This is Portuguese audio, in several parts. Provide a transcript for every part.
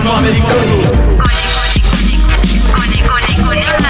ritmo americano. Cone, cone, cone. Cone, cone, cone,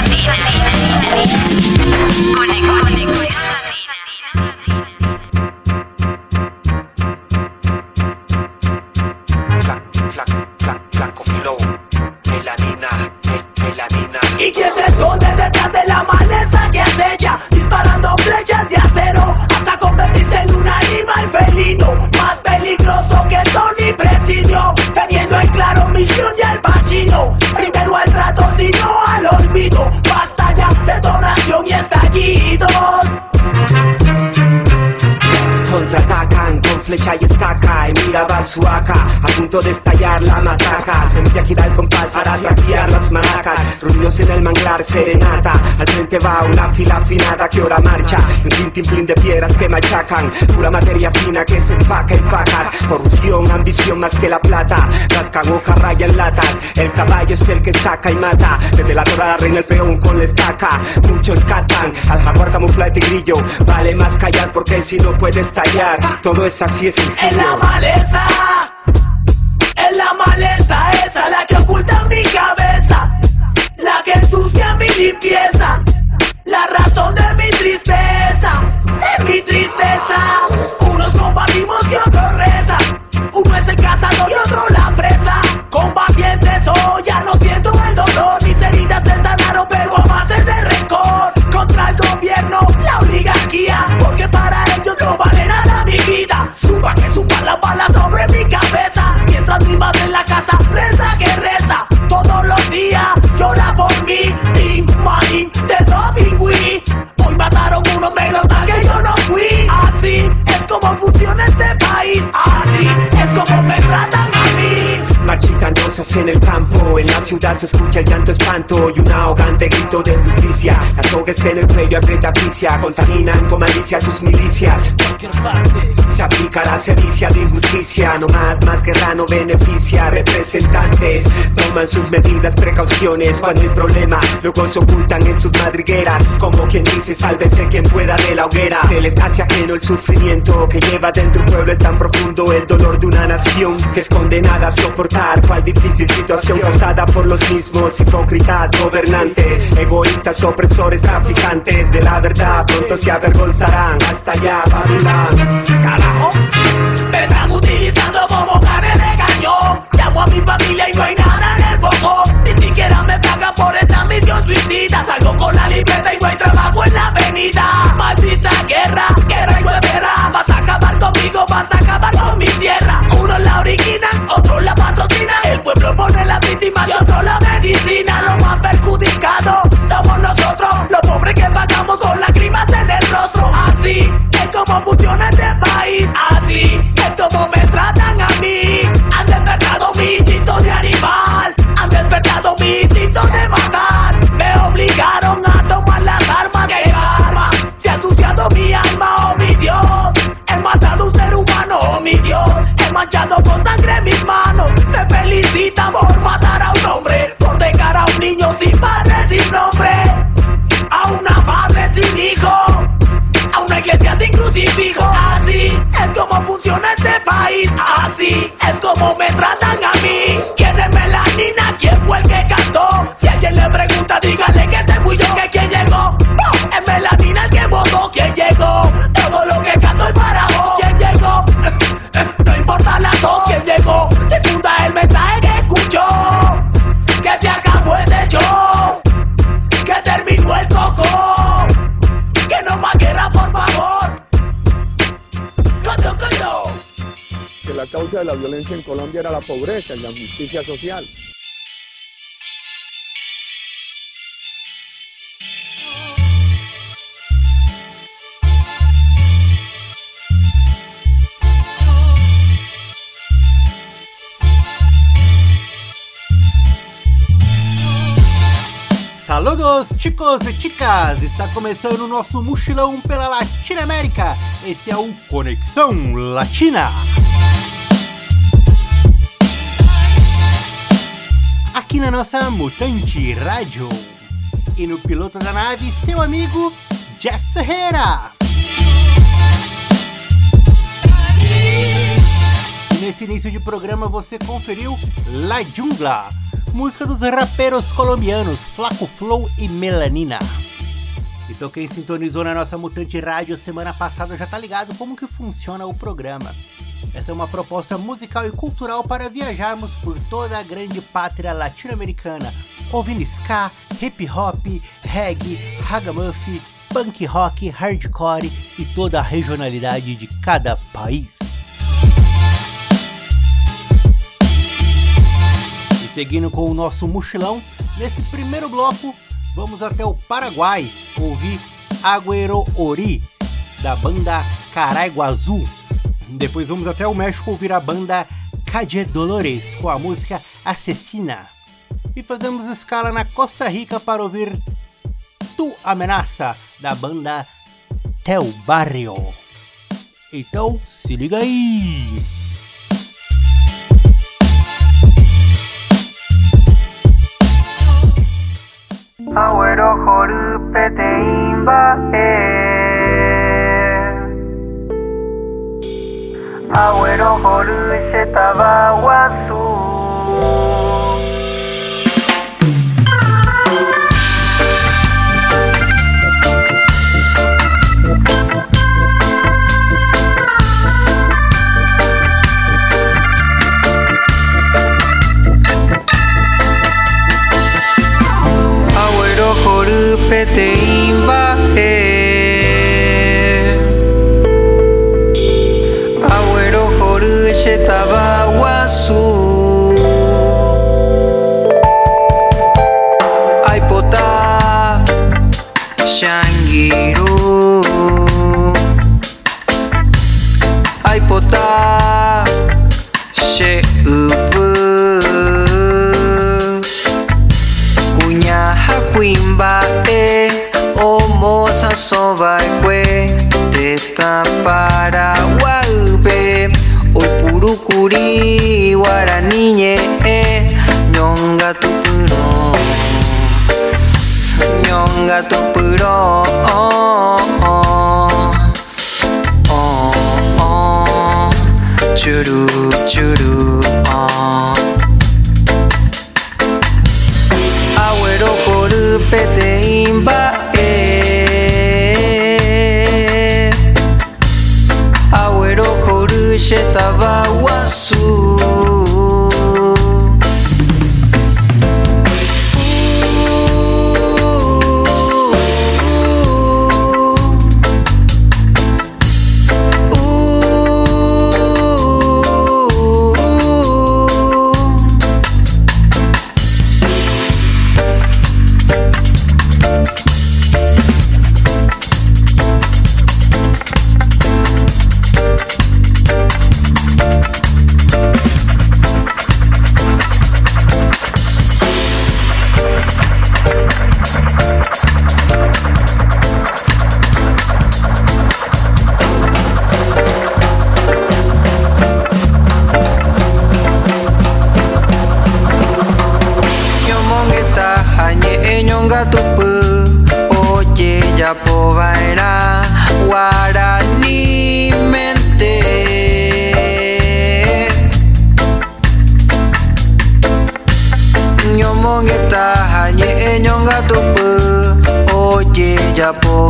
la y mira su AK A punto de estallar la matraca. Se mete a girar el compás para traquear las maracas Rubios en el manglar serenata. Al frente va una fila afinada que ahora marcha. Un tintimplín de piedras que machacan. Pura materia fina que se empaca en pacas. Corrupción, ambición más que la plata. Rascan hoja, rayan latas. El caballo es el que saca y mata. Desde la dorada reina el peón con la estaca. Muchos catan al jaguar camufla de grillo Vale más callar porque si no puede estallar. Todo es así, es En la sencillo En la maleza esa La que oculta mi cabeza La que ensucia mi limpieza La razón de mi tristeza De mi tristeza. Unos combatimos y otros reza Uno es el cazador y otro la presa. Combatientes hoy ya no siento el dolor Mis heridas se sanaron pero a base de rencor Contra el gobierno, la oligarquía Porque para ellos no vale nada mi vida. Suba que suba la bala sobre mi cabeza. Mientras mi madre en la casa reza que reza Todos los días llora por mí. Team Marine de Dopingüí Hoy mataron uno menos que yo no fui. Así es como funciona este país. Así es como me tratan Marchitan rosas en el campo, en la ciudad se escucha el llanto espanto y un ahogante grito de justicia. La soga en el cuello, aprieta aficia, contaminan con malicia sus milicias. Se aplica la sevicia de injusticia, no más, más guerra no beneficia. Representantes toman sus medidas, precauciones cuando hay problema, luego se ocultan en sus madrigueras. Como quien dice, sálvese quien pueda de la hoguera. Se les hace ajeno el sufrimiento que lleva dentro un pueblo tan profundo el dolor de una nación que es condenada a soportar cual difícil situación causada por los mismos hipócritas gobernantes, egoístas, opresores, traficantes de la verdad. Pronto se avergonzarán hasta allá, Babilán. Carajo, me están utilizando como carne de cañón. Llamo a mi familia y no hay nada en el boco. Ni siquiera me pagan por esta misión suicida. Salgo con la libreta y no hay trabajo en la avenida. Conmigo, vas a acabar con mi tierra. Uno la origina, otro la patrocina. El pueblo pone la víctima y otro la medicina. Los más perjudicados somos nosotros, los pobres que pagamos con lágrimas en el rostro. Así es como funciona este país. Así es como me tratan a mí. Han despertado mi instinto de animal. Han despertado mi instinto de matar. Niño sin padre, sin nombre. A una madre sin hijo. A una iglesia sin crucifijo. Así es como funciona este país. Así es como me tratan a mí. ¿Quién es Melanina? ¿Quién fue el que cantó? Si alguien le pregunta, dígale que causa de la violencia en Colombia era la pobreza y la injusticia social. Saludos, chicos e chicas! Está começando o nosso mochilão pela Latina América. Esse é o Conexão Latina. Aqui na nossa Mutante Rádio. E no piloto da nave, seu amigo Jeff Ferreira. nesse início de programa você conferiu La Jungla, música dos raperos colombianos Flaco Flow e Melanina. Então quem sintonizou na nossa Mutante Rádio semana passada já tá ligado como que funciona o programa. Essa é uma proposta musical e cultural para viajarmos por toda a grande pátria latino-americana, ouvindo ska, hip hop, reggae, ragamuffin, punk rock, hardcore e toda a regionalidade de cada país. E seguindo com o nosso mochilão, nesse primeiro bloco vamos até o Paraguai ouvir Agüero Ori, da banda Caraiguazú. Depois vamos até o México ouvir a banda Calle Dolores com a música Assassina. E fazemos escala na Costa Rica para ouvir Tu Amenaça, da banda Tel Barrio. Então se liga aí! Agüero jorupe te Agüero Jorge Tabaguazú.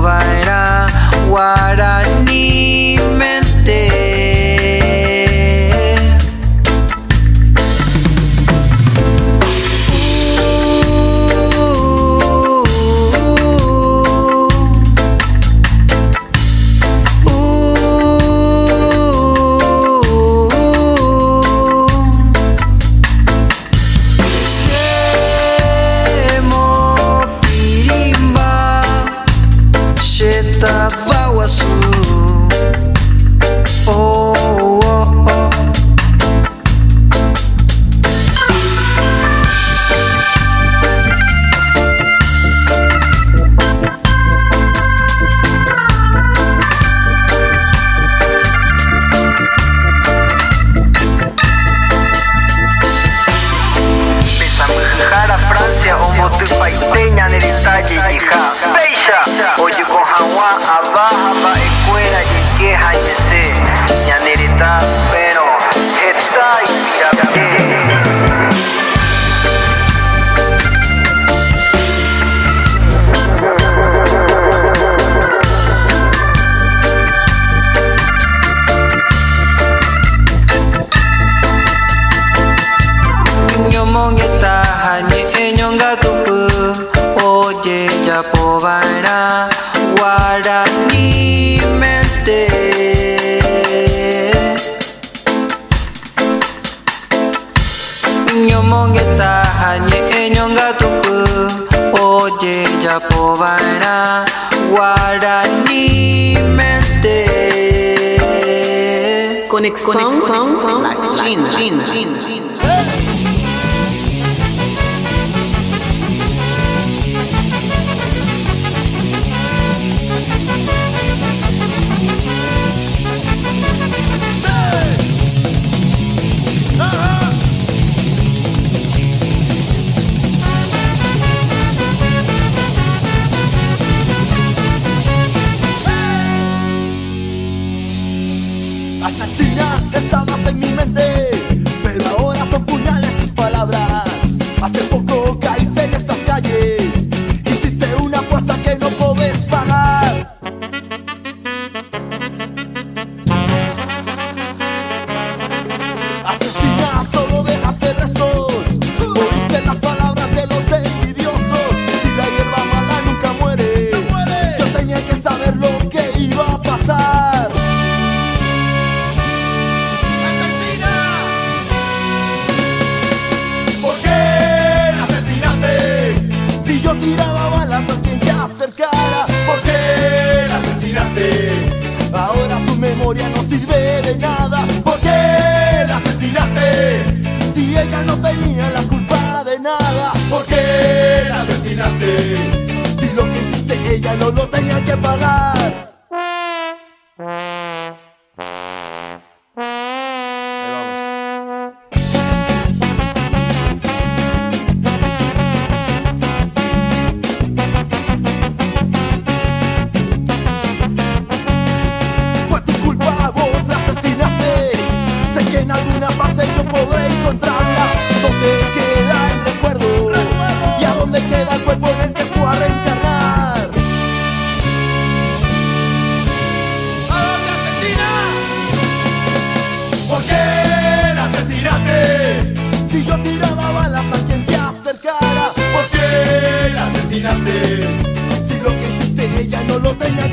vaina. Why Conexão, Conexão, Latina. Latina.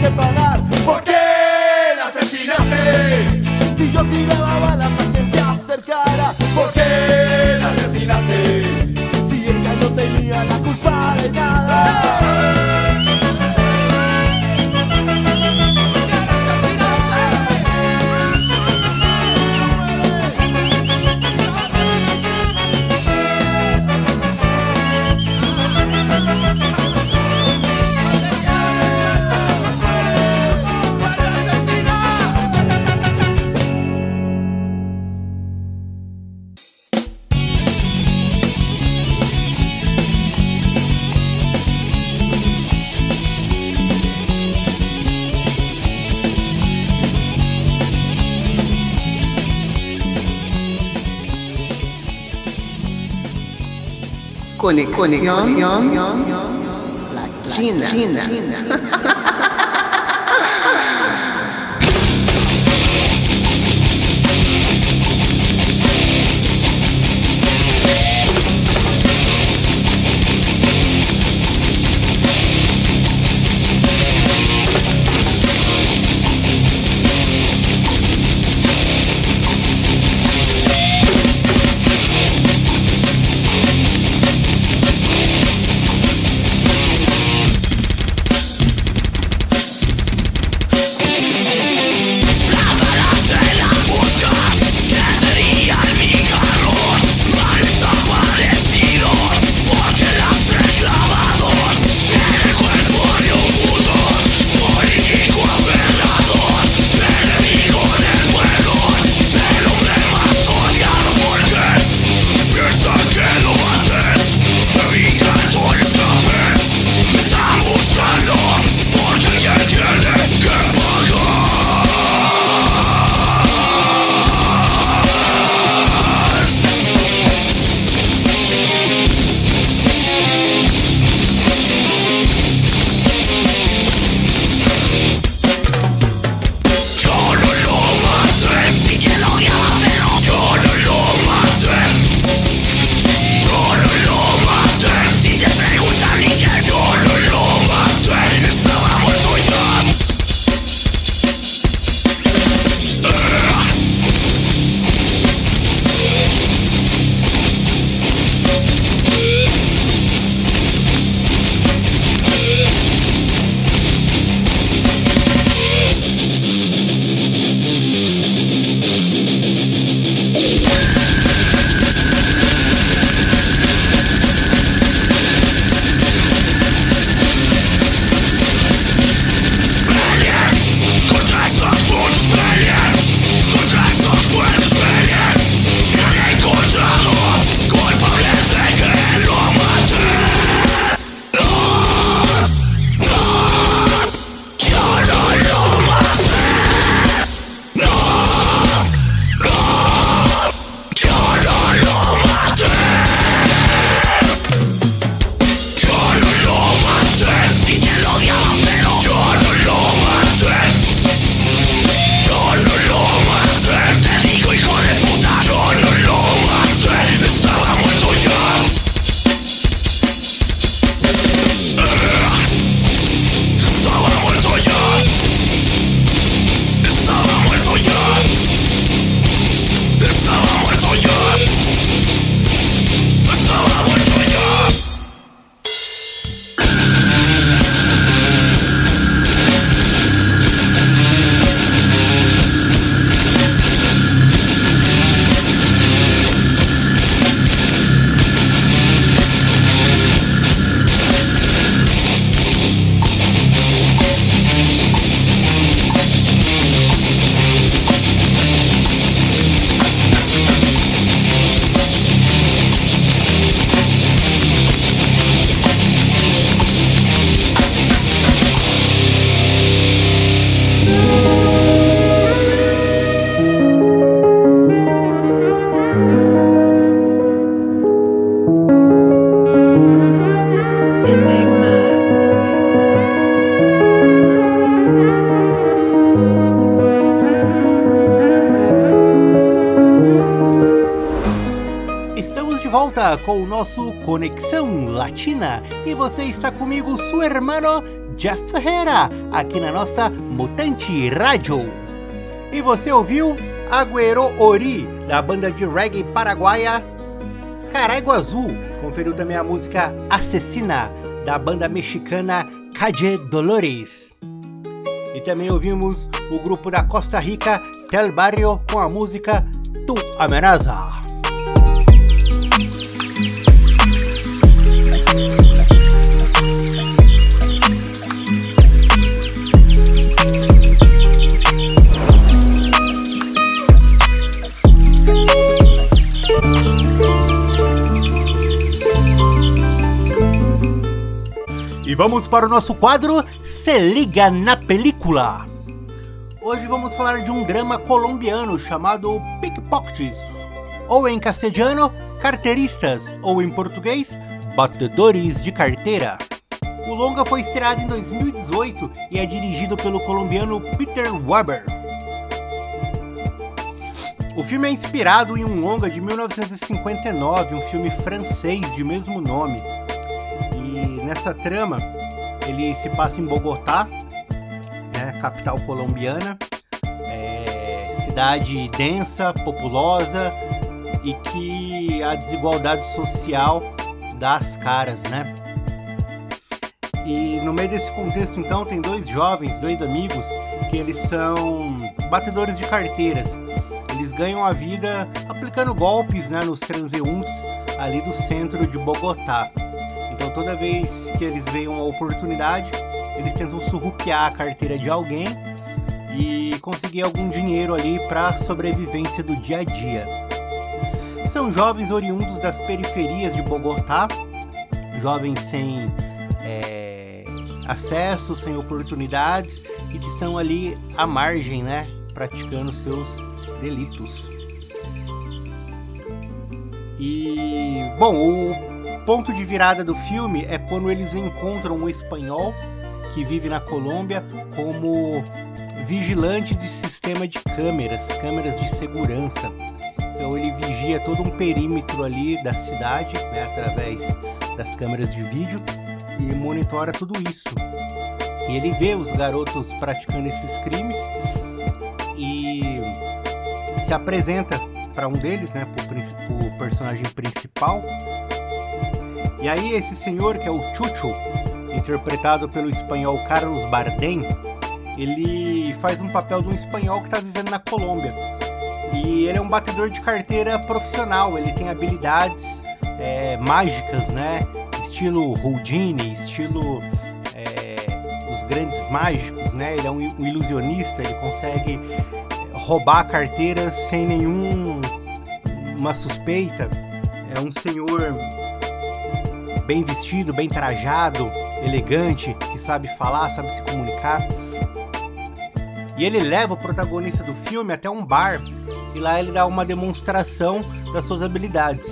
que ¿Por qué la asesinaste? Si yo tiraba balas Conexión, Conexión Latina. Latina. Latina. Conexão Latina e você está comigo, seu hermano Jeff Ferreira, aqui na nossa Mutante Rádio. E você ouviu Agüero Ori, da banda de reggae paraguaia Caraigo Azul. Conferiu também a música Assassina, da banda mexicana Calle Dolores. E também ouvimos o grupo da Costa Rica Tel Barrio com a música Tu Amenaza. Vamos para o nosso quadro Se Liga na Película. Hoje vamos falar de um drama colombiano chamado Pickpockets, ou em castelhano, carteiristas, ou em português, batedores de carteira. O longa foi estreado em 2018 e é dirigido pelo colombiano Peter Weber. O filme é inspirado em um longa de 1959, um filme francês de mesmo nome. E nessa trama, ele se passa em Bogotá, né, capital colombiana, é, cidade densa, populosa e que a desigualdade social dá as caras, né? E no meio desse contexto, então, tem dois jovens, dois amigos, que eles são batedores de carteiras. Eles ganham a vida aplicando golpes né, nos transeuntes ali do centro de Bogotá. Toda vez que eles veem uma oportunidade, eles tentam surrupiar a carteira de alguém e conseguir algum dinheiro ali para sobrevivência do dia a dia. São jovens oriundos das periferias de Bogotá, jovens sem é, acesso, sem oportunidades e que estão ali à margem, né, praticando seus delitos. E bom, o ponto de virada do filme é quando eles encontram um espanhol que vive na Colômbia como vigilante de sistema de câmeras, câmeras de segurança. Então ele vigia todo um perímetro ali da cidade, né, através das câmeras de vídeo e monitora tudo isso. E ele vê os garotos praticando esses crimes e se apresenta para um deles, né, o personagem principal. E aí esse senhor que é o Chucho, interpretado pelo espanhol Carlos Bardem, ele faz um papel de um espanhol que está vivendo na Colômbia. E ele é um batedor de carteira profissional, ele tem habilidades é, mágicas, né? Estilo Houdini, estilo é, os grandes mágicos, né? Ele é um, um ilusionista, ele consegue roubar carteiras sem nenhum uma suspeita. É um senhor bem vestido, bem trajado, elegante, que sabe falar, sabe se comunicar. E ele leva o protagonista do filme até um bar e lá ele dá uma demonstração das suas habilidades.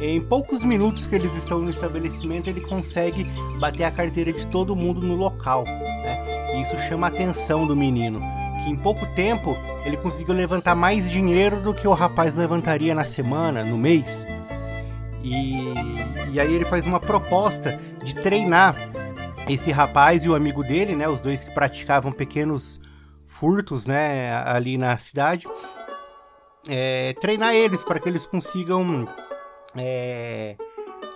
Em poucos minutos que eles estão no estabelecimento, ele consegue bater a carteira de todo mundo no local. Né? E isso chama a atenção do menino. Que em pouco tempo ele conseguiu levantar mais dinheiro do que o rapaz levantaria na semana, no mês. E, e aí ele faz uma proposta de treinar esse rapaz e o amigo dele, né, os dois que praticavam pequenos furtos, né, ali na cidade, é, treinar eles para que eles consigam é,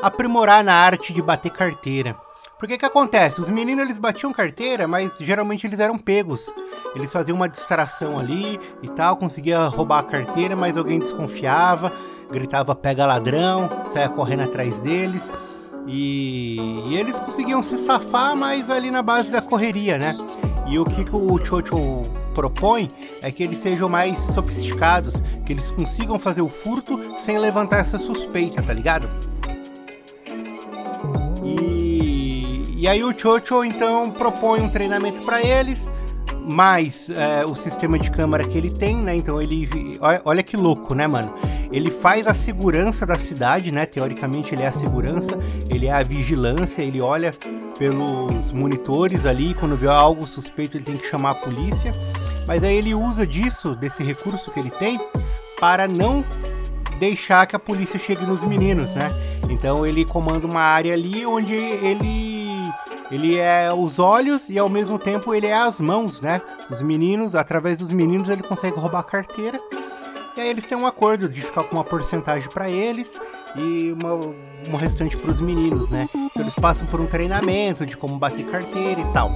aprimorar na arte de bater carteira. Porque que acontece? Os meninos eles batiam carteira, mas geralmente eles eram pegos. Eles faziam uma distração ali e tal, conseguia roubar a carteira, mas alguém desconfiava, gritava pega ladrão, saia correndo atrás deles. E, e, eles conseguiam se safar, mas ali na base da correria, né? E o que, que o Chocho propõe é que eles sejam mais sofisticados, que eles consigam fazer o furto sem levantar essa suspeita, tá ligado? E, e aí o Chocho então propõe um treinamento para eles, mais é, o sistema de câmera que ele tem, né? Então ele. Olha, olha que louco, né, mano? Ele faz a segurança da cidade, né? Teoricamente ele é a segurança, ele é a vigilância, ele olha pelos monitores ali, quando vê algo suspeito ele tem que chamar a polícia. Mas aí ele usa disso, desse recurso que ele tem, para não deixar que a polícia chegue nos meninos, né? Então ele comanda uma área ali onde ele ele é os olhos e ao mesmo tempo ele é as mãos, né? Os meninos, através dos meninos ele consegue roubar a carteira. E aí eles têm um acordo de ficar com uma porcentagem para eles e uma, uma restante para os meninos, né? Então eles passam por um treinamento de como bater carteira e tal.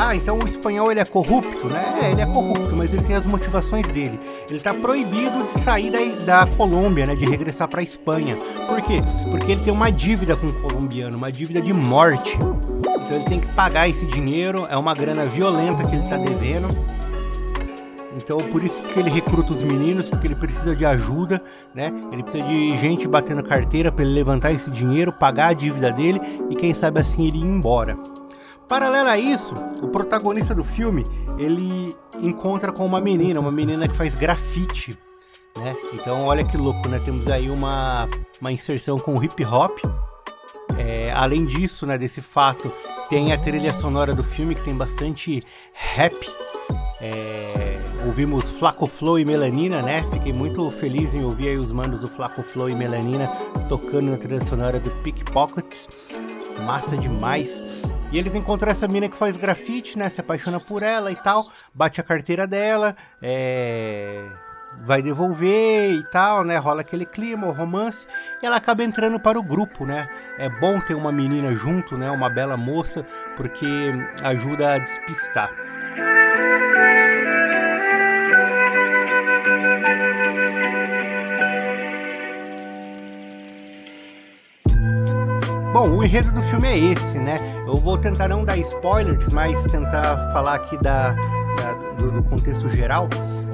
Ah, então o espanhol ele é corrupto, né? É, ele é corrupto, mas ele tem as motivações dele. Ele tá proibido de sair da, da Colômbia, né? De regressar pra Espanha. Por quê? Porque ele tem uma dívida com o colombiano, uma dívida de morte. Então ele tem que pagar esse dinheiro, é uma grana violenta que ele tá devendo. Então por isso que ele recruta os meninos, porque ele precisa de ajuda, né? Ele precisa de gente batendo carteira para ele levantar esse dinheiro, pagar a dívida dele e quem sabe assim ele ir embora. Paralelo a isso, o protagonista do filme, ele encontra com uma menina, uma menina que faz grafite, né? Então olha que louco, né? Temos aí uma, uma inserção com hip hop. É, além disso, né, desse fato, tem a trilha sonora do filme que tem bastante rap. É, ouvimos Flaco Flow e Melanina, né? Fiquei muito feliz em ouvir aí os manos do Flaco Flow e Melanina tocando na trilha sonora do Pickpockets. Massa demais. E eles encontram essa mina que faz grafite, né? Se apaixona por ela e tal, bate a carteira dela, é... vai devolver e tal, né? Rola aquele clima, o romance, e ela acaba entrando para o grupo, né? É bom ter uma menina junto, né? Uma bela moça, porque ajuda a despistar. Bom, o enredo do filme é esse, né? Eu vou tentar não dar spoilers, mas tentar falar aqui da, da do, do, contexto geral.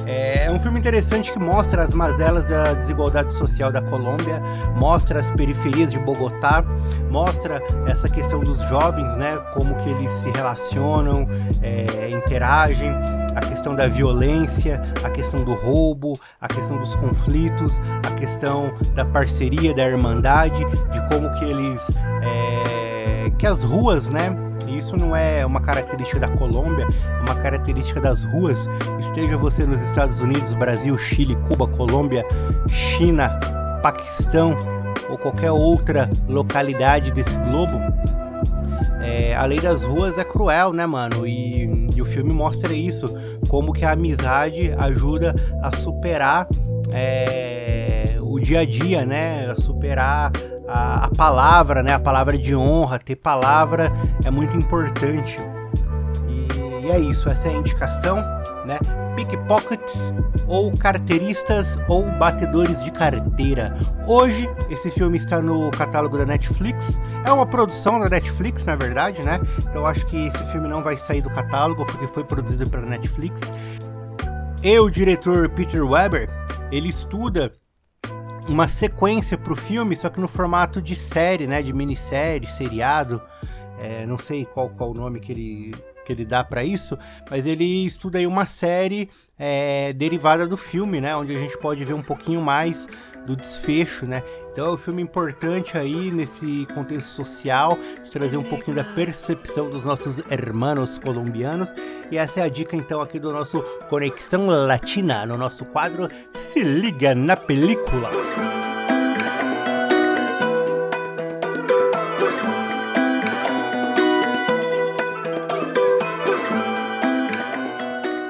É, um filme interessante que mostra as mazelas da desigualdade social da Colômbia, mostra as periferias de Bogotá, mostra essa questão dos jovens, né? Como que eles se relacionam, é, interagem a questão da violência, a questão do roubo, a questão dos conflitos, a questão da parceria, da irmandade, de como que eles. É, que as ruas, né? Isso não é uma característica da Colômbia, é uma característica das ruas. Esteja você nos Estados Unidos, Brasil, Chile, Cuba, Colômbia, China, Paquistão ou qualquer outra localidade desse globo, é, a lei das ruas é cruel, né, mano? E, e, o filme mostra isso, como que a amizade ajuda a superar é, o dia a dia, né? A superar a, a, palavra, né? A palavra de honra, ter palavra é muito importante. E, e é isso, essa é a indicação, né? pickpockets ou carteiristas ou batedores de carteira. Hoje, esse filme está no catálogo da Netflix. É uma produção da Netflix, na verdade, né? Então acho que esse filme não vai sair do catálogo porque foi produzido pela Netflix. E o diretor Peter Weber, ele estuda uma sequência para o filme, só que no formato de série, né? De minissérie, seriado. É, não sei qual, qual o nome que ele que ele dá para isso, mas ele estuda aí uma série é, derivada do filme, né? Onde a gente pode ver um pouquinho mais do desfecho, né? Então é um filme importante aí nesse contexto social, de trazer um pouquinho da percepção dos nossos hermanos colombianos. E essa é a dica então aqui do nosso Conexão Latina, no nosso quadro Se Liga na Película.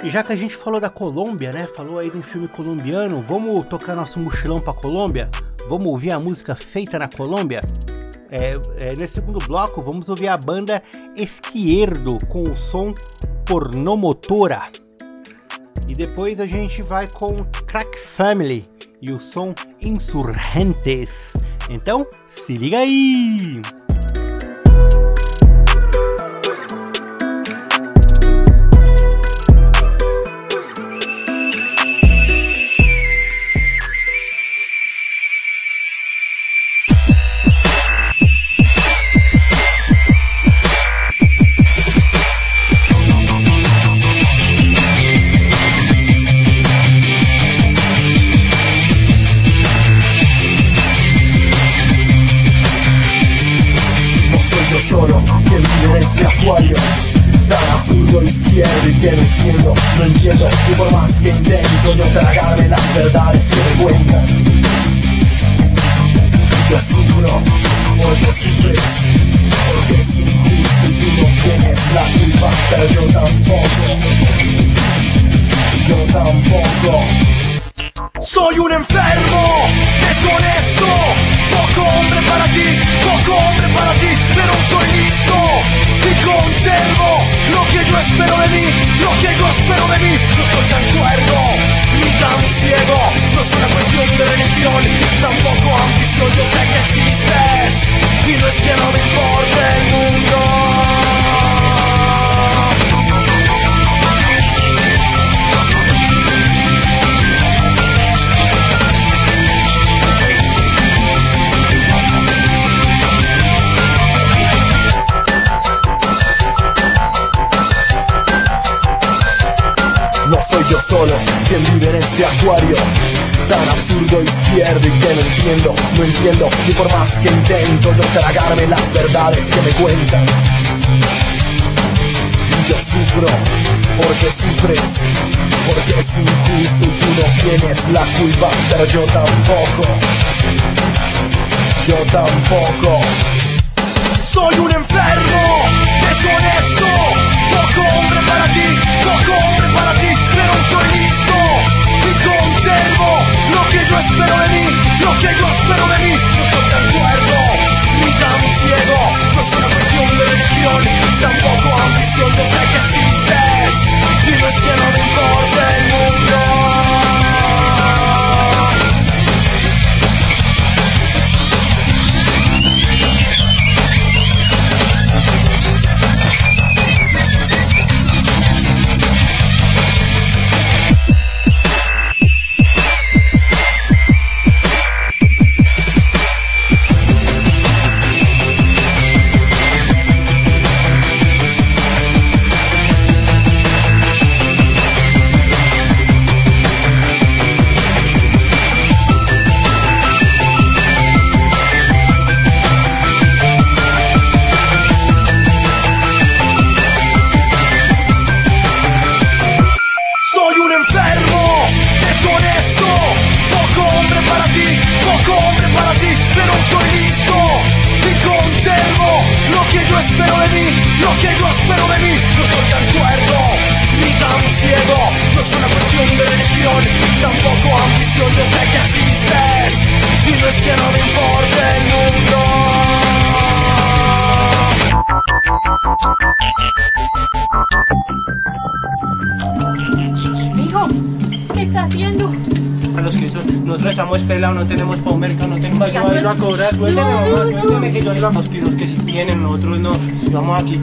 E já que a gente falou da Colômbia, né? Falou aí de um filme colombiano, vamos tocar nosso mochilão pra Colômbia? Vamos ouvir a música feita na Colômbia? É, é, nesse segundo bloco, vamos ouvir a banda Esquerdo com o som Pornomotora. E depois a gente vai com Crack Family e o som Insurgentes. Então, se liga aí! Acuario absurdo izquierdo y que no entiendo, no entiendo Y por más que intento yo tragarme las verdades que me cuentan. Yo sufro porque sufres Porque es injusto y tú no tienes la culpa. Pero yo tampoco. Yo tampoco. Soy un enfermo, deshonesto, poco hombre para ti, poco hombre para ti, pero soy listo conservo lo que yo espero de mí, lo que yo espero de mí. No soy tan cuerdo ni tan ciego, no es una cuestión de religión, tampoco ambición, yo sé que existes y no es que no me importe el mundo. Soy yo solo quien vive en este acuario Tan absurdo izquierdo y que no entiendo, no entiendo Y por más que intento yo tragarme las verdades que me cuentan Y yo sufro porque sufres Porque es injusto y tú no tienes la culpa Pero yo tampoco Yo tampoco soy un enfermo, deshonesto, poco hombre para ti, poco hombre para ti, pero soy listo y conservo lo que yo espero de mí, lo que yo espero de mí. No soy tan cuerdo ni tan ciego, no es una cuestión de religión, tampoco ambición, yo sé que existes y no es que no me importe el mundo.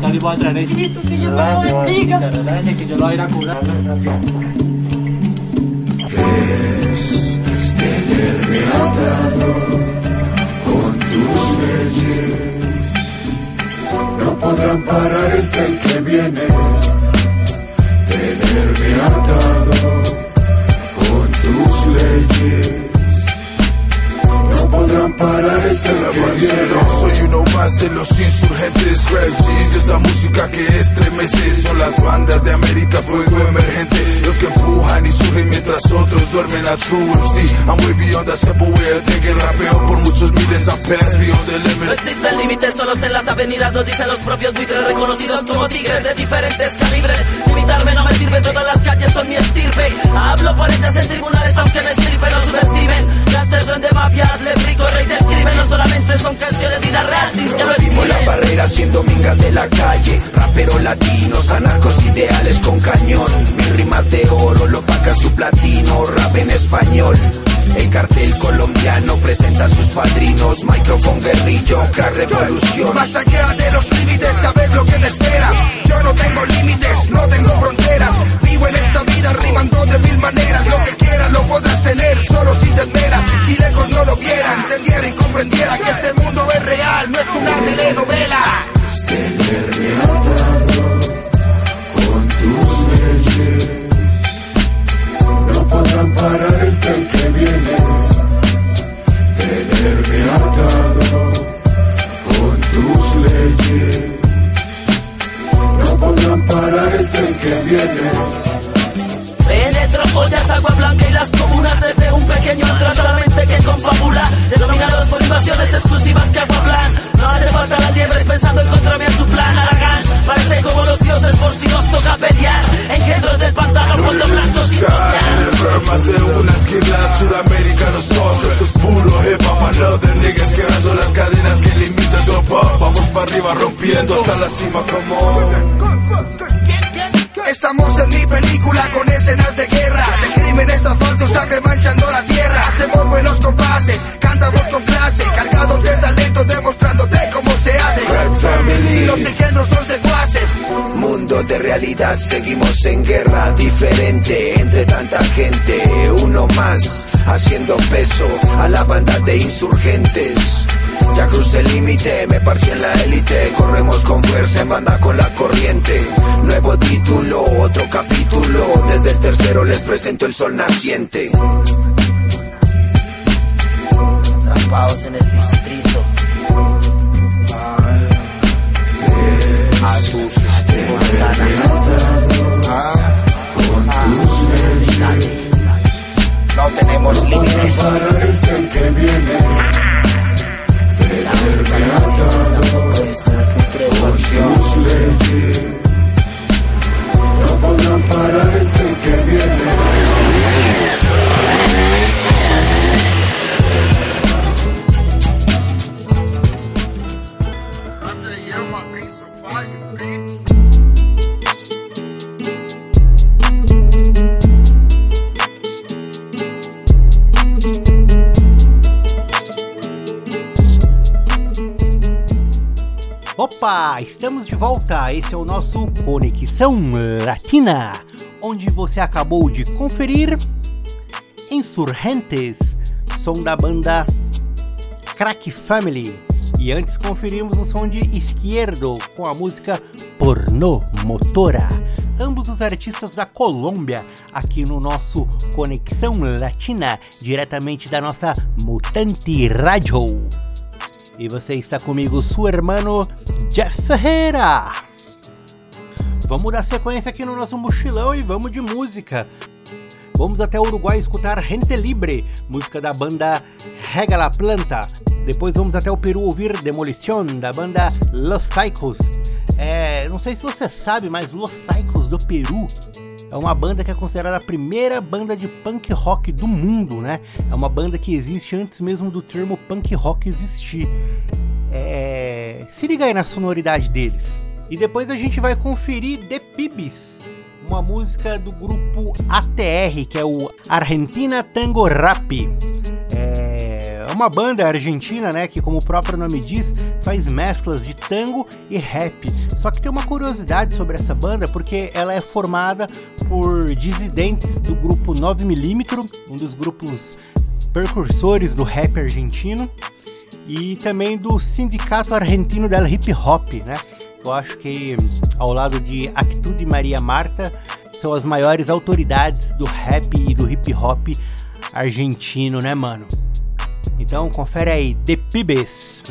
hospital y voy a traer que yo lo voy a. límites, solo en las avenidas nos dicen los propios buitres reconocidos como tigres de diferentes calibres. Limitarme no me sirve, todas las calles son mi estirpe. Hablo por ellas en tribunales aunque me estirpe, no subestimen. Las de mafias, le rico, rey del crimen, no solamente son canciones de vida real, sin que lo Rompimos la barrera siendo mingas de la calle Raperos latinos, anarcos ideales con cañón Mis rimas de oro lo pagan su platino Rap en español el cartel colombiano presenta a sus padrinos Microphone guerrillo, crack revolución Más allá de los límites, sabes lo que te espera. Yo no tengo límites, no tengo fronteras. Vivo en esta vida rimando de mil maneras. Lo que quieras lo podrás tener, solo si te esperas. Si lejos no lo viera, entendiera y comprendiera que este mundo es real, no es una telenovela. Joyas, agua blanca y las comunas desde un pequeño antro solamente que confabula, denominados por invasiones exclusivas que aguablan. No hace falta las liebres pensando en su plan, Aragán. Parece como los dioses por si nos toca pelear. Engendros del pantano, fondo blanco sin copiar. Más de una esquina, sudamericanos todos, esto es puro hip hop, another niggas quebrando las cadenas que limitan tu pop. Vamos para arriba rompiendo hasta la cima como... Estamos en mi película con escenas de guerra, de crímenes, asfalto, sangre manchando la tierra. Hacemos buenos compases, cantamos con clase, cargados de talento, demostrándote cómo se hace. Y los engendros son secuaces. Mundo de realidad, seguimos en guerra diferente entre tanta gente. Uno más, haciendo peso a la banda de insurgentes. Ya crucé el límite, me parché en la élite. Corremos con fuerza en banda con la corriente. Nuevo título, otro capítulo. Desde el tercero les presento el sol naciente. Atrapados en el distrito. A tus No tenemos límites. No podrán parar el tren que viene. De volta. Esse é o nosso Conexão Latina, onde você acabou de conferir Insurgentes, som da banda Crack Family. E antes conferimos o som de Esquerdo com a música Pornô Motora. Ambos os artistas da Colômbia, aqui no nosso Conexão Latina, diretamente da nossa Mutante Radio. E você está comigo, seu hermano Jeff Ferreira. Vamos dar sequência aqui no nosso mochilão e vamos de música. Vamos até o Uruguai escutar Gente Libre, música da banda Rega la Planta. Depois vamos até o Peru ouvir Demolition, da banda Los Psychos. É, não sei se você sabe, mas Los Psychos do Peru é uma banda que é considerada a primeira banda de punk rock do mundo, né? É uma banda que existe antes mesmo do termo punk rock existir. É... Se liga aí na sonoridade deles. E depois a gente vai conferir The Pibes, uma música do grupo ATR, que é o Argentina Tango Rap. É uma banda argentina, né, que como o próprio nome diz, faz mesclas de tango e rap. Só que tem uma curiosidade sobre essa banda, porque ela é formada por dissidentes do grupo 9mm, um dos grupos precursores do rap argentino, e também do Sindicato Argentino del Hip Hop, né? Eu acho que ao lado de Actude e Maria Marta são as maiores autoridades do rap e do hip hop argentino, né, mano? Então confere aí, The Pibes.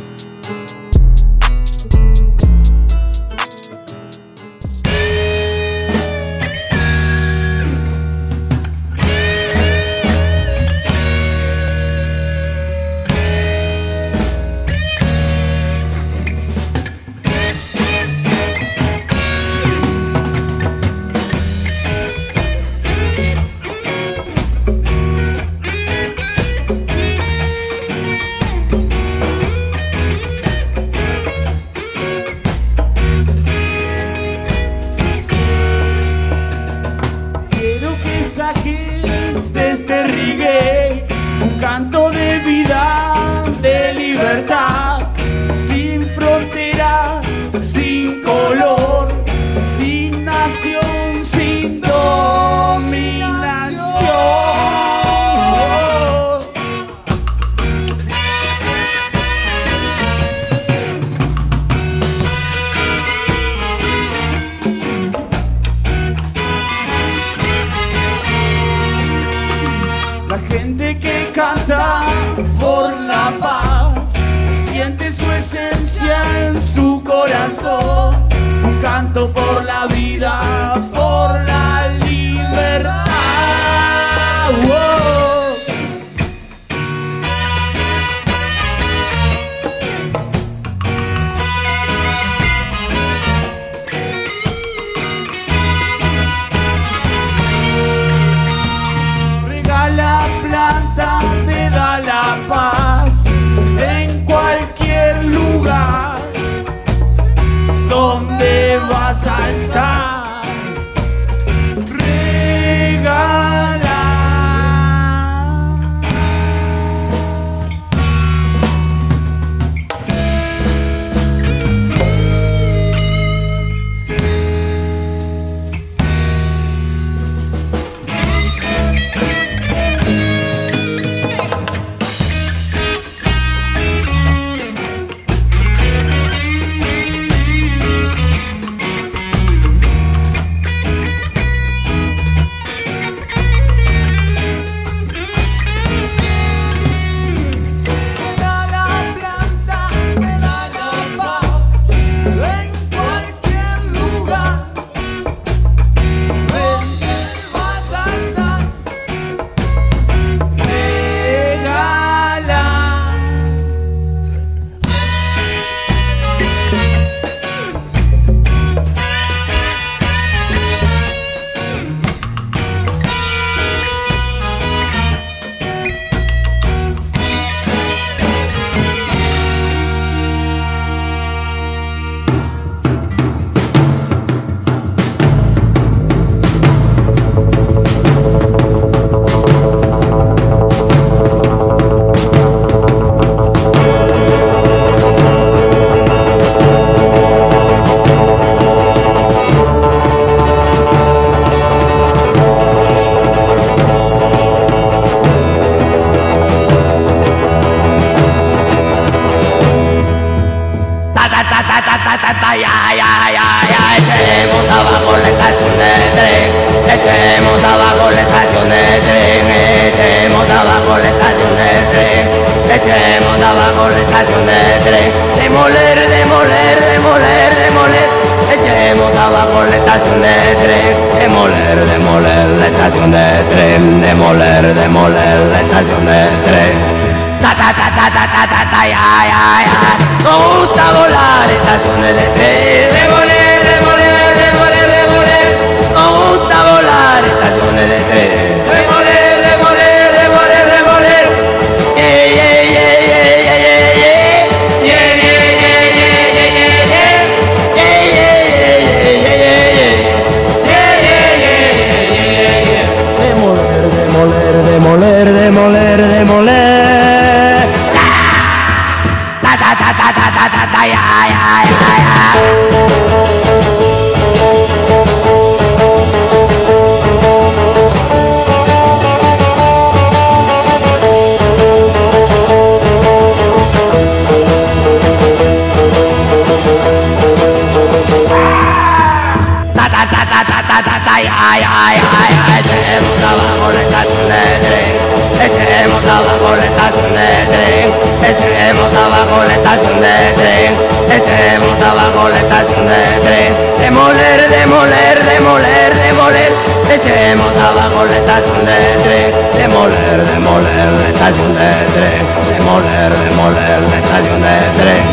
echemos abajo la estación del tren, demoler, demoler la estación del tren, demoler, demoler la estación del tren.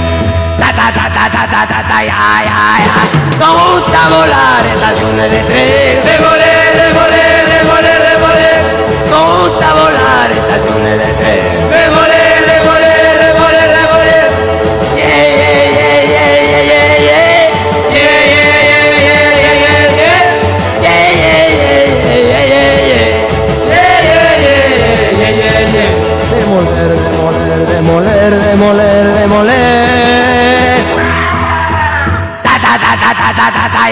Ta ta ta ta ta ta ta ta ay ay ay. Nos gusta volar estaciones de tren, demoler, demoler, demoler, demoler. Nos gusta volar estaciones de tren. demoler, demoler, demoler. Ta ta ta ta ta ta ta ta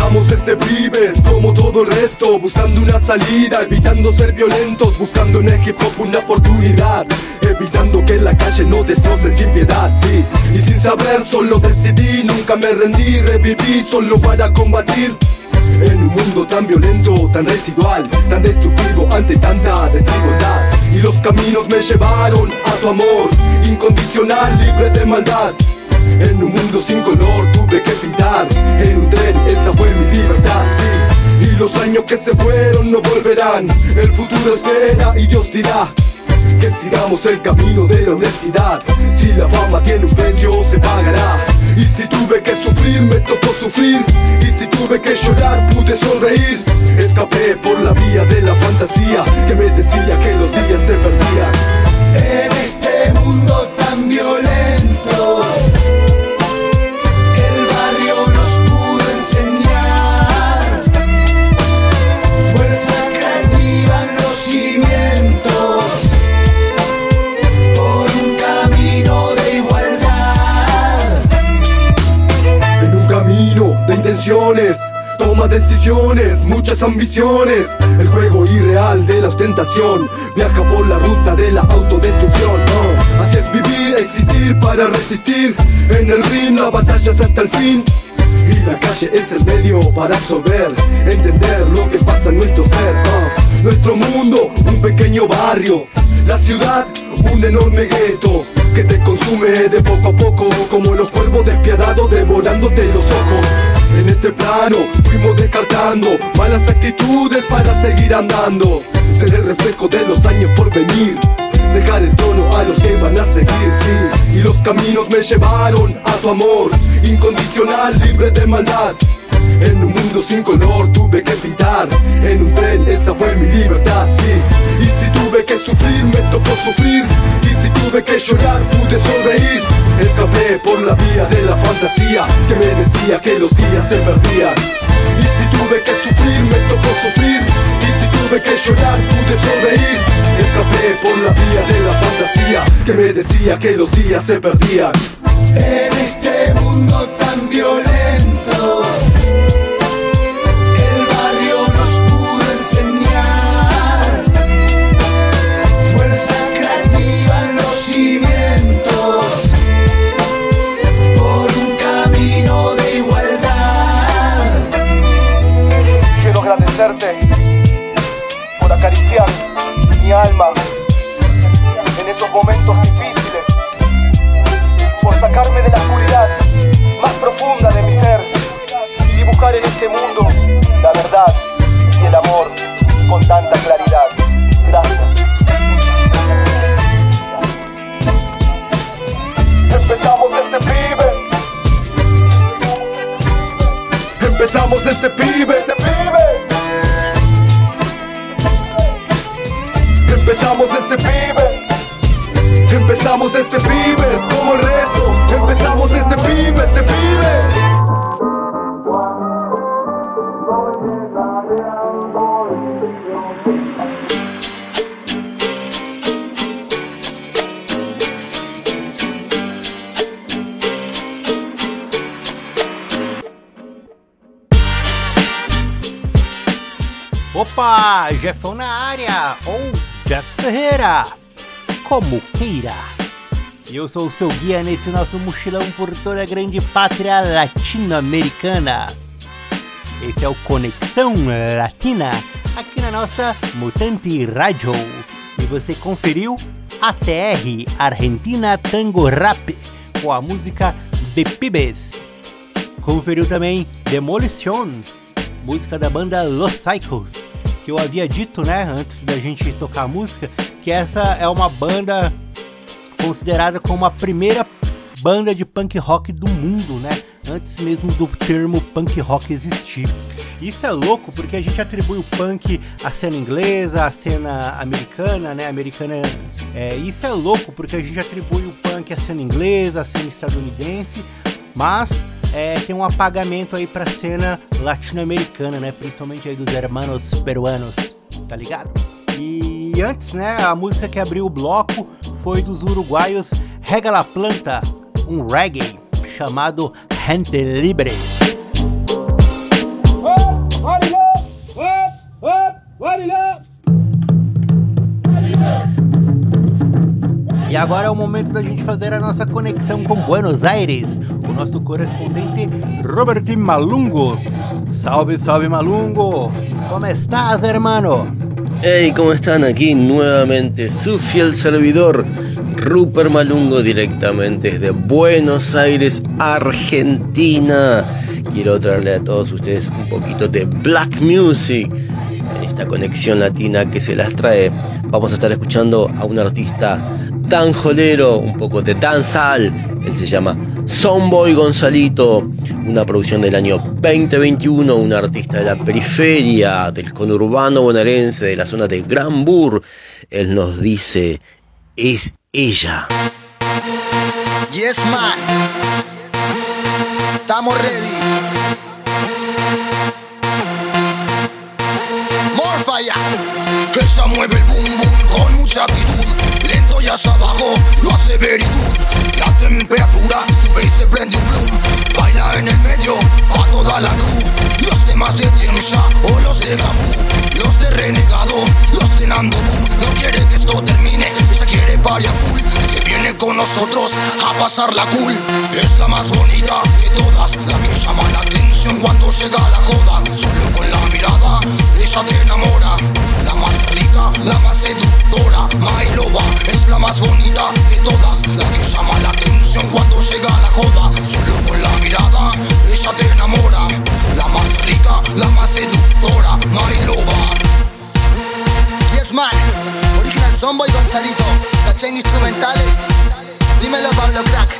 Pasamos desde pibes como todo el resto Buscando una salida, evitando ser violentos Buscando en el hip hop una oportunidad Evitando que la calle no destroce sin piedad, sí Y sin saber solo decidí, nunca me rendí Reviví solo para combatir en un mundo tan violento, tan residual, tan destructivo ante tanta desigualdad. Y los caminos me llevaron a tu amor, incondicional, libre de maldad. En un mundo sin color tuve que pintar, en un tren esa fue mi libertad, sí. Y los años que se fueron no volverán, el futuro espera y Dios dirá que sigamos el camino de la honestidad. Si la fama tiene un precio, se pagará. Y si tuve que sufrir, me tocó sufrir. Y si tuve que llorar, pude sonreír. Escapé por la vía de la fantasía que me decía que los días se perdían. En este mundo decisiones, muchas ambiciones. El juego irreal de la ostentación viaja por la ruta de la autodestrucción. Así es vivir, existir para resistir. En el ring la batalla es hasta el fin. Y la calle es el medio para absorber, entender lo que pasa en nuestro ser. Nuestro mundo, un pequeño barrio. La ciudad, un enorme gueto que te consume de poco a poco, como los cuervos despiadados devorándote los ojos. En este plano fuimos descartando malas actitudes para seguir andando. Ser el reflejo de los años por venir. Dejar el trono a los que van a seguir, sí. Y los caminos me llevaron a tu amor, incondicional, libre de maldad. En un mundo sin color tuve que pintar En un tren esa fue mi libertad, sí Y si tuve que sufrir me tocó sufrir tuve que llorar pude sonreír. Escapé por la vía de la fantasía Que me decía que los días se perdían. Y si tuve que sufrir me tocó sufrir. Y si tuve que llorar pude sonreír. Escapé por la vía de la fantasía Que me decía que los días se perdían. En este mundo tan alma en esos momentos difíciles, por sacarme de la oscuridad más profunda de mi ser y dibujar en este mundo la verdad y el amor con tanta claridad. Gracias. Empezamos este pibe. Empezamos este pibe, este pibe, es como el resto. Empezamos este pibe, este pibe. Opa, Jeffão na área, ou Jeff Ferreira, como queira. Eu sou o seu guia nesse nosso mochilão por toda a grande pátria latino-americana. Esse é o Conexão Latina, aqui na nossa Mutante Rádio. E você conferiu ATR, Argentina Tango Rap, com a música The Pibes. Conferiu também Demolition, música da banda Los Cycles, que eu havia dito, né, antes da gente tocar a música, que essa é uma banda considerada como a primeira banda de punk rock do mundo, né? Antes mesmo do termo punk rock existir. Isso é louco porque a gente atribui o punk à cena inglesa, à cena americana, né? Americana. É, isso é louco porque a gente atribui o punk à cena inglesa, à cena estadunidense, mas é, tem um apagamento aí pra cena latino-americana, né? Principalmente aí dos hermanos peruanos, tá ligado? E antes, né, a música que abriu o bloco foi dos uruguaios Rega La Planta, um reggae chamado Gente Libre. E agora é o momento da gente fazer a nossa conexão com Buenos Aires. O nosso correspondente Robert Malungo. Salve, salve Malungo. Como estás, hermano? Hey, ¿cómo están? Aquí nuevamente su fiel servidor, Rupert Malungo, directamente desde Buenos Aires, Argentina. Quiero traerle a todos ustedes un poquito de black music en esta conexión latina que se las trae. Vamos a estar escuchando a un artista danjolero, un poco de danzal. Él se llama Sonboy Gonzalito, una producción del año 2021, un artista de la periferia, del conurbano bonaerense, de la zona de Granbur. Él nos dice, es ella. Yes, man. Estamos ready. More fire. Ella mueve el boom boom con mucha actitud. Lento y hacia abajo, lo hace very good. La temperatura temas de Tiemsha o los de Gafu. Los de Renegado, los de Nando Boom. No quiere que esto termine, ella quiere paria full. Se viene con nosotros a pasar la cool. Es la más bonita de todas, la que llama la atención cuando llega la joda. Solo con la mirada, ella te enamora. La más rica, la más seductora. Mailova es la más bonita de todas, Zombo y Gonzalito. ¿Caché en instrumentales? Dímelo, Pablo Crack.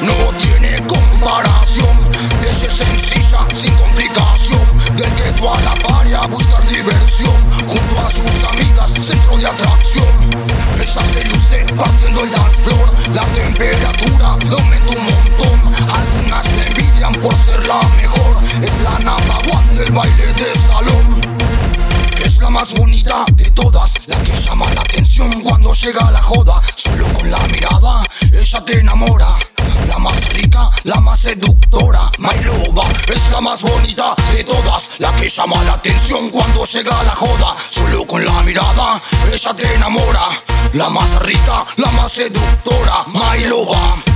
No tiene comparación. Ella es sencilla, sin complicación. Del gueto a la paria buscar diversión. Junto a sus amigas, centro de atracción. Ella se luce partiendo el llega la joda. Solo con la mirada, ella te enamora. La más rica, la más seductora, Mailova.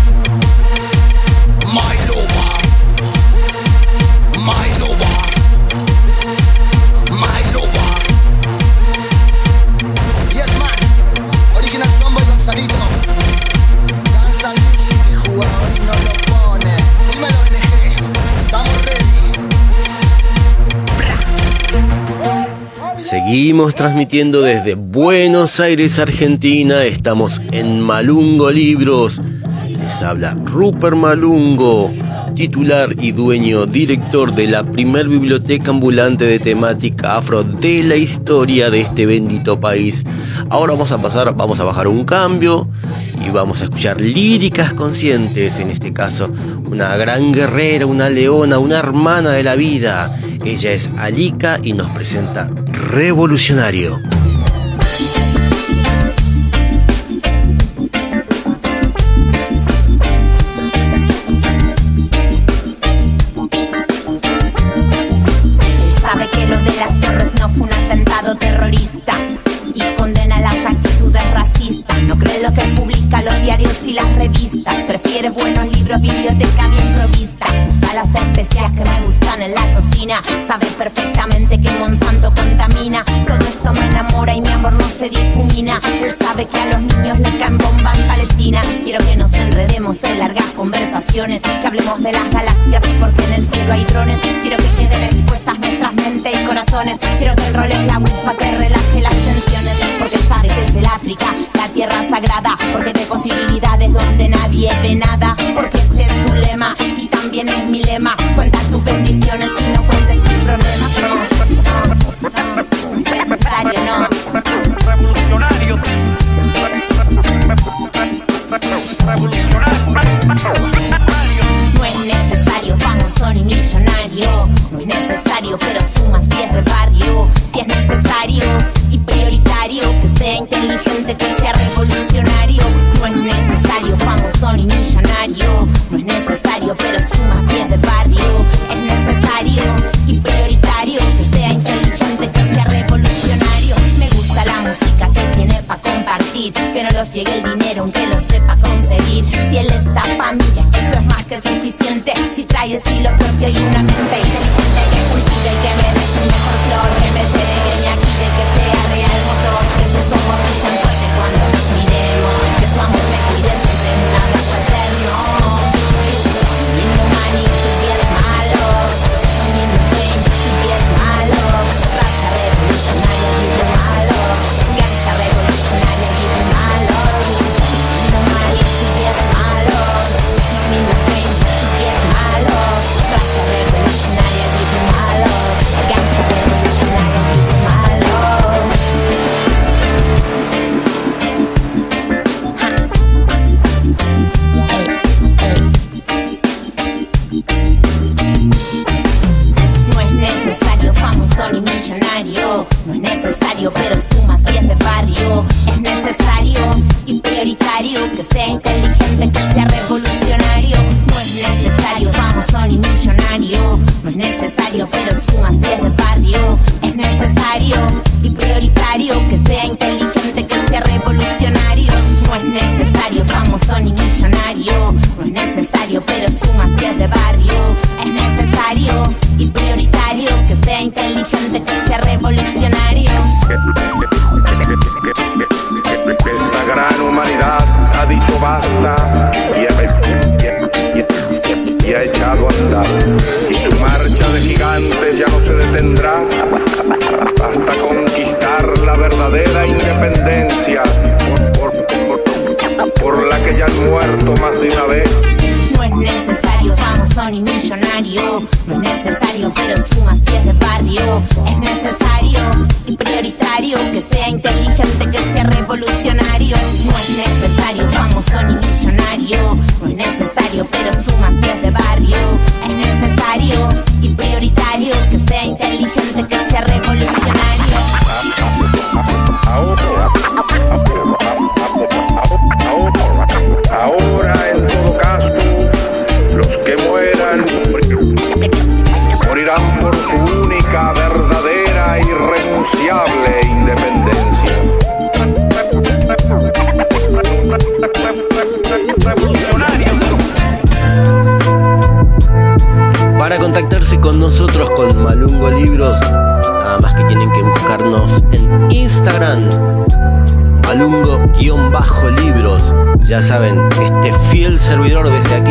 Seguimos transmitiendo desde Buenos Aires, Argentina. Estamos en Malungo Libros. Les habla Rupert Malungo, titular y dueño, director de la primer biblioteca ambulante de temática afro de la historia de este bendito país. Ahora vamos a pasar, vamos a bajar un cambio y vamos a escuchar líricas conscientes, en este caso una gran guerrera, una leona, una hermana de la vida. Ella es Alika y nos presenta Revolucionario. De las galaxias y porque en el cielo hay drones. Quiero que queden expuestas nuestras mentes y corazones. Quiero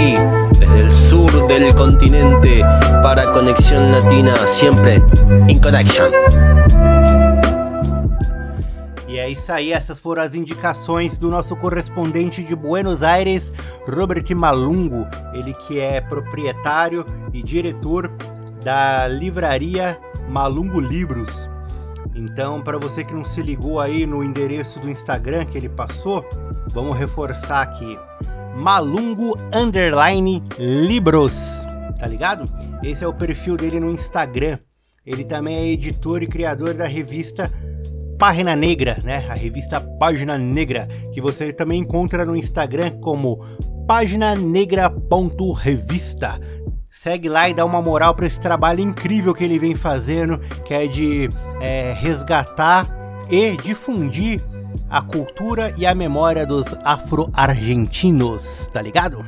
aquí, desde el sur del continente, para Conexión Latina, siempre in connection. E é isso aí, essas foram as indicações do nosso correspondente de Buenos Aires, Robert Malungo, ele que é proprietário e diretor da livraria Malungo Livros. Então, para você que não se ligou aí no endereço do Instagram que ele passou, vamos reforçar aqui. Malungo underline Libros, tá ligado? Esse é o perfil dele no Instagram. Ele também é editor e criador da revista Página Negra, né? A revista Página Negra, que você também encontra no Instagram como paginanegra.revista. Segue lá e dá uma moral para esse trabalho incrível que ele vem fazendo, que é de é, resgatar e difundir a cultura e a memória dos afro-argentinos, tá ligado?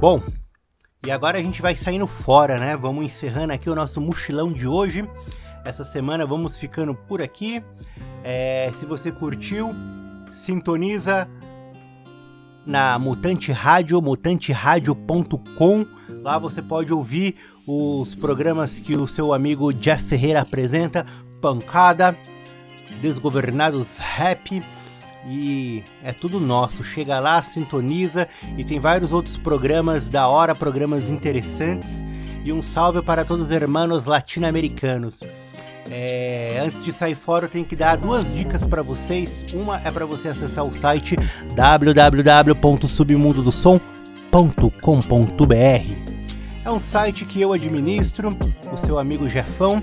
Bom, e agora a gente vai saindo fora, né? Vamos encerrando aqui o nosso mochilão de hoje. Essa semana vamos ficando por aqui. É, se você curtiu, sintoniza na Mutante Rádio, mutanteradio.com. Lá você pode ouvir os programas que o seu amigo Jeff Ferreira apresenta, Pancada, Desgovernados Rap e é tudo nosso. Chega lá, sintoniza e tem vários outros programas da hora, programas interessantes. E um salve para todos os hermanos latino-americanos. É, antes de sair fora, eu tenho que dar duas dicas para vocês. Uma é para você acessar o site www.submundodosom.com.br. É um site que eu administro, o seu amigo Jefão.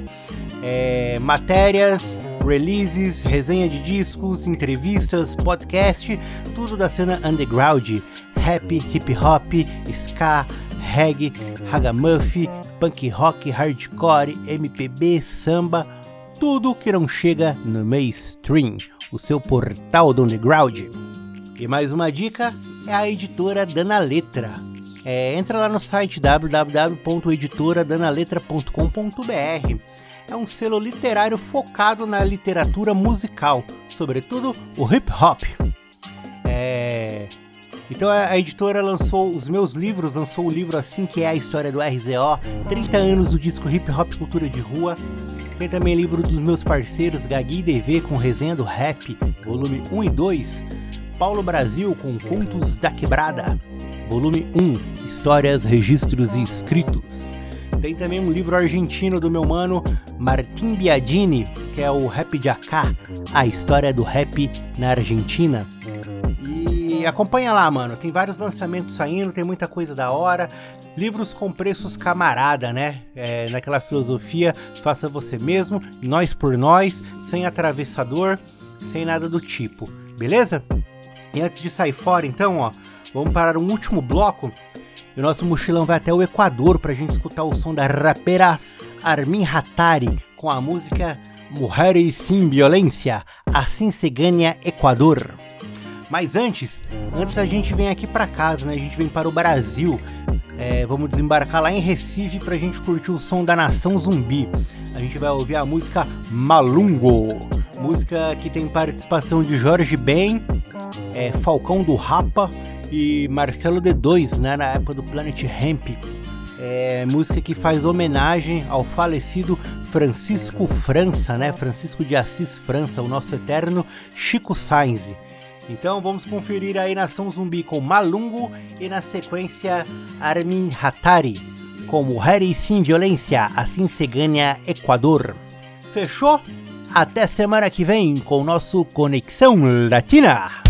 É, matérias, releases, resenha de discos, entrevistas, podcast, tudo da cena underground, rap, hip hop, ska, reggae, ragamuffin, punk rock, hardcore, MPB, samba, tudo que não chega no mainstream, o seu portal do underground. E mais uma dica é a editora Dana Letra. É, entra lá no site www.editoradanaletra.com.br. É um selo literário focado na literatura musical, sobretudo o hip hop. É, então a editora lançou os meus livros, lançou o livro assim que é a história do RZO, 30 anos do disco Hip Hop Cultura de Rua. Tem também livro dos meus parceiros Gagui DV com resenha do rap, volume 1 e 2, Paulo Brasil com Contos da Quebrada, volume 1, Histórias, Registros e Escritos. Tem também um livro argentino do meu mano Martim Biadini, que é o Rap de AK, a história do rap na Argentina. E acompanha lá, mano. Tem vários lançamentos saindo, tem muita coisa da hora. Livros com preços camarada, né? É, naquela filosofia, faça você mesmo, nós por nós, sem atravessador, sem nada do tipo. Beleza? E antes de sair fora, então, ó, vamos para um último bloco. E o nosso mochilão vai até o Equador pra gente escutar o som da rapera Armin Hatari com a música Mulheres Sem Violência, Assim Se Ganha Equador. Mas antes, antes a gente vem aqui para casa, né? A gente vem para o Brasil. É, vamos desembarcar lá em Recife pra gente curtir o som da Nação Zumbi. A gente vai ouvir a música Malungo, música que tem participação de Jorge Ben, é, Falcão do Rapa e Marcelo D2, né, na época do Planet Hemp. É, música que faz homenagem ao falecido Francisco França, né? Francisco de Assis França, o nosso eterno Chico Sainz. Então vamos conferir aí Nação Zumbi com Malungo e na sequência Armin Hatari com Mulheres Sem Violência, assim se ganha Equador. Fechou? Até semana que vem com o nosso Conexão Latina.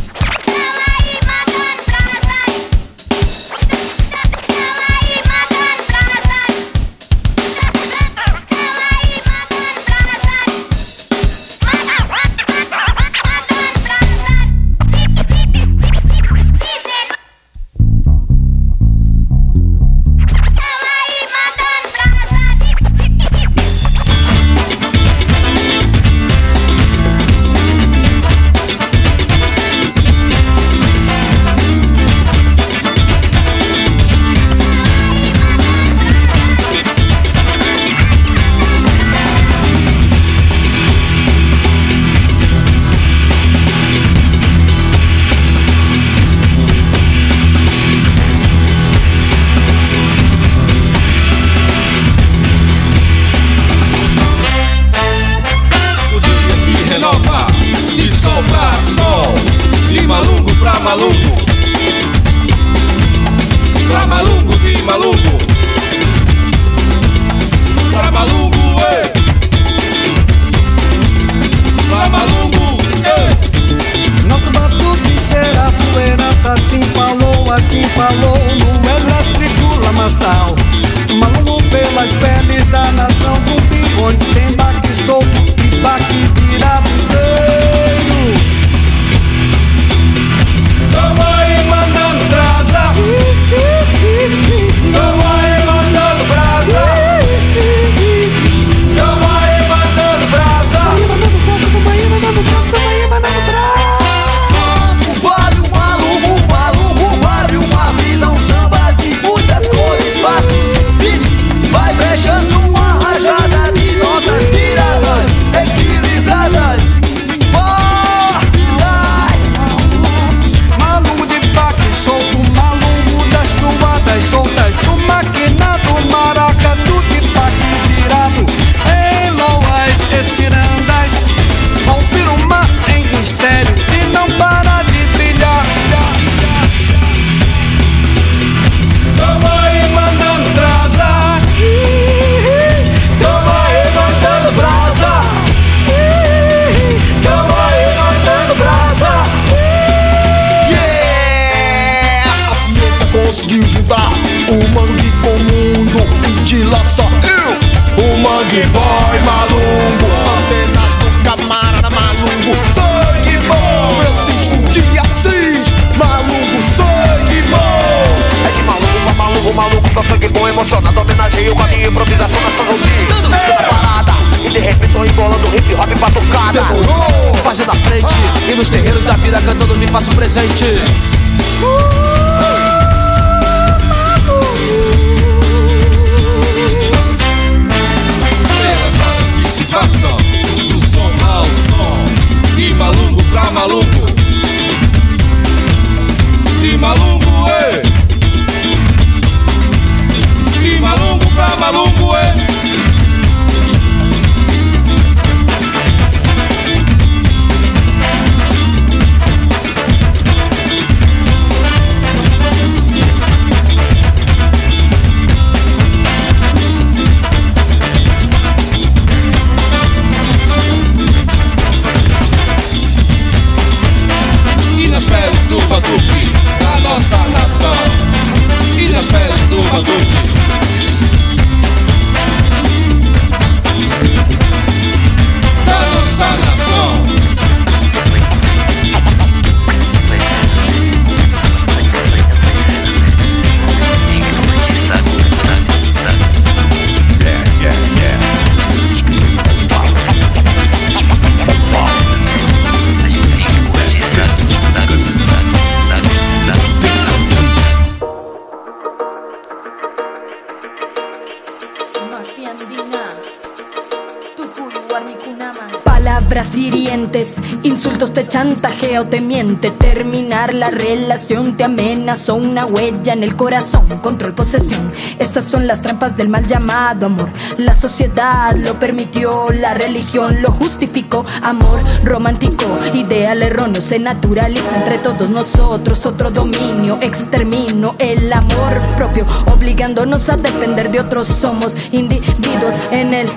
Te chantajea o te miente. Terminar la relación te amenazó una huella en el corazón. Control, posesión, estas son las trampas del mal llamado amor. La sociedad lo permitió, la religión lo justificó. Amor romántico, ideal erróneo, se naturaliza entre todos nosotros. Otro dominio, extermino el amor propio, obligándonos a depender de otros. Somos individuos en el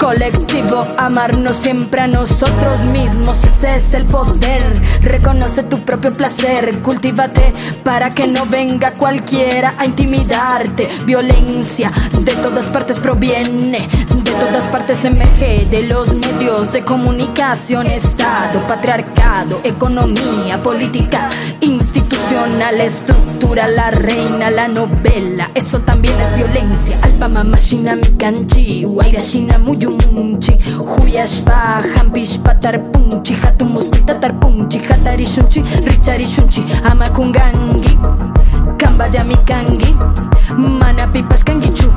colectivo, amarnos siempre a nosotros mismos. Ese es el Reconoce tu propio placer, cultívate para que no venga cualquiera a intimidarte. Violencia de todas partes proviene, todas partes emerge de los medios de comunicación, Estado, patriarcado, economía, política, institucional, estructura, la reina, la novela. Eso también es violencia. Alpa mama shina mikanchi, waira shina muyumunchi, huyashpa, hampish patar punchi, hatumuskuita tar punchi, hatari Kambaja jami kangi Mana pipas kangi chu.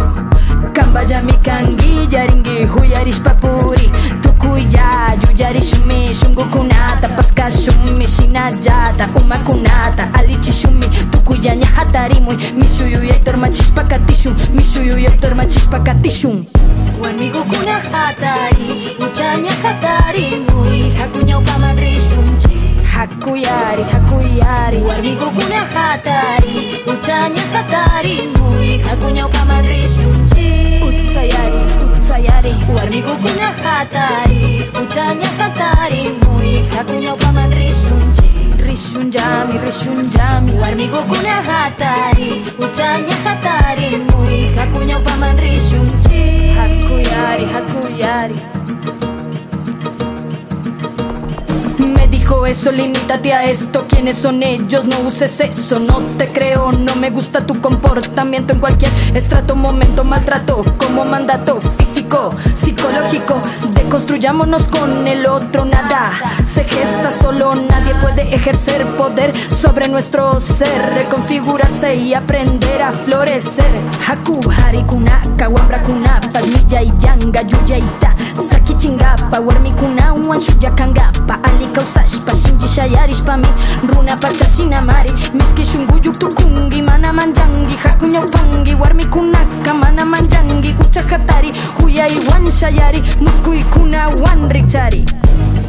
Kamba jami kangi Yaringi huyarish papuri shumi shungu kunata paska shumi kunata umakunata Alichishumi tukuya ñajatarimui Mishuyu yaitor machispa katishun Mishuyu yaitor machispa katishun Wanigukuna hatari Ucha ñajatarimui Hakuña upama rishu. Hakuyari, hakuyari, warmi kukunya hatari. Uchanya hatari, Mui, hakunya ukamarishunchi Utsayari, utsayari, warmi kukunya hatari. Uchanya hatari, Mui, hakunya ukamarishunchi Rishunjami, rishunjami, warmi kukunya hatari. Uchanya hatari, eso, limítate a esto. ¿Quiénes son ellos? No uses eso. No te creo, no me gusta tu comportamiento en cualquier estrato, momento, maltrato como mandato físico, psicológico. Deconstruyámonos con el otro, nada se gesta solo. Nadie puede ejercer poder sobre nuestro ser, reconfigurarse y aprender a florecer. Haku, harikunaka, wambrakunapa, miya y yanga, yuya y ta. Saki chingapa, warmikuna, wanshuya kangapa, alika usashpa, shinji shayarishpa mi, runa pachashina mari, miski shunguyuk tukungi, mana manjangi, hakunya upangi, warmikunaka, mana manjangi, kucha hatari, huya Iwan Syayari Musku ikuna wan cari.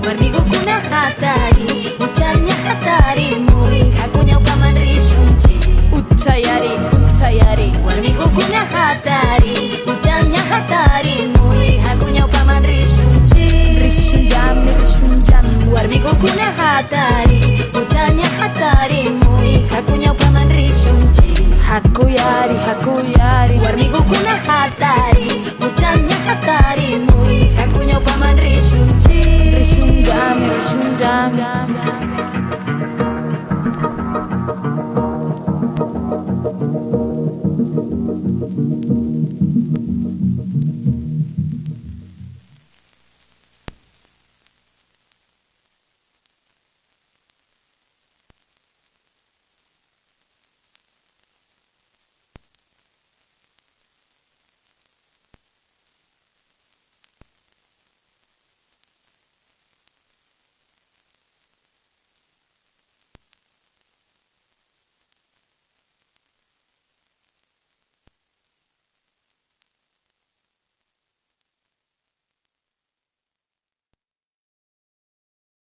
Marmigo kuna hatari Ucanya hatari Mui kakunya ukaman rishunci Utsayari, utsayari Marmigo kuna hatari Ucanya hatari Mui kakunya ukaman rishunci Rishunjami, rishunjami Marmigo kuna hatari Ucanya hatari Mui kakunya ukaman rishunci Hakuyari, hakuyari. Marmigo kuna hatari Ucanya tarimui Hai punya paman risyunci Risyundam, risyundam, risyundam